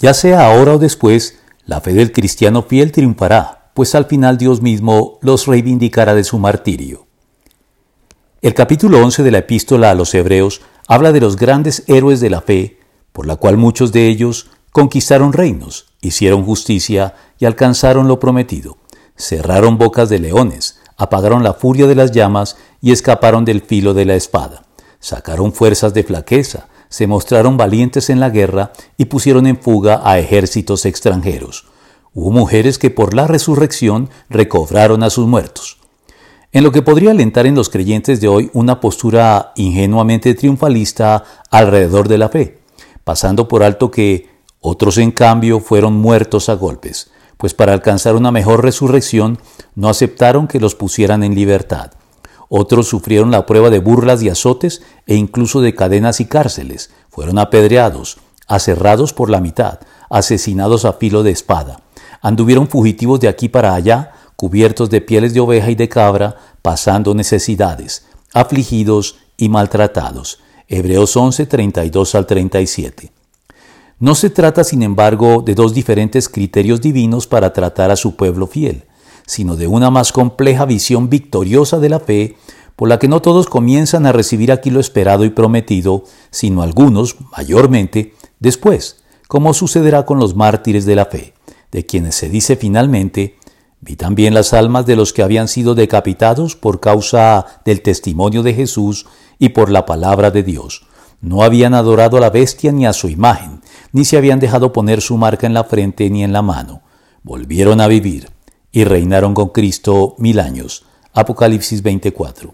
Ya sea ahora o después, la fe del cristiano fiel triunfará, pues al final Dios mismo los reivindicará de su martirio. El capítulo 11 de la epístola a los Hebreos habla de los grandes héroes de la fe, por la cual muchos de ellos conquistaron reinos, hicieron justicia y alcanzaron lo prometido, cerraron bocas de leones, apagaron la furia de las llamas y escaparon del filo de la espada, sacaron fuerzas de flaqueza, se mostraron valientes en la guerra y pusieron en fuga a ejércitos extranjeros. Hubo mujeres que por la resurrección recobraron a sus muertos. En lo que podría alentar en los creyentes de hoy una postura ingenuamente triunfalista alrededor de la fe, pasando por alto que otros en cambio fueron muertos a golpes, pues para alcanzar una mejor resurrección no aceptaron que los pusieran en libertad. Otros sufrieron la prueba de burlas y azotes e incluso de cadenas y cárceles. Fueron apedreados, aserrados por la mitad, asesinados a filo de espada. Anduvieron fugitivos de aquí para allá, cubiertos de pieles de oveja y de cabra, pasando necesidades, afligidos y maltratados. Hebreos 11, 32 al 37. No se trata, sin embargo, de dos diferentes criterios divinos para tratar a su pueblo fiel sino de una más compleja visión victoriosa de la fe, por la que no todos comienzan a recibir aquí lo esperado y prometido, sino algunos, mayormente, después, como sucederá con los mártires de la fe, de quienes se dice finalmente, vi también las almas de los que habían sido decapitados por causa del testimonio de Jesús y por la palabra de Dios. No habían adorado a la bestia ni a su imagen, ni se habían dejado poner su marca en la frente ni en la mano. Volvieron a vivir y reinaron con Cristo mil años. Apocalipsis 24.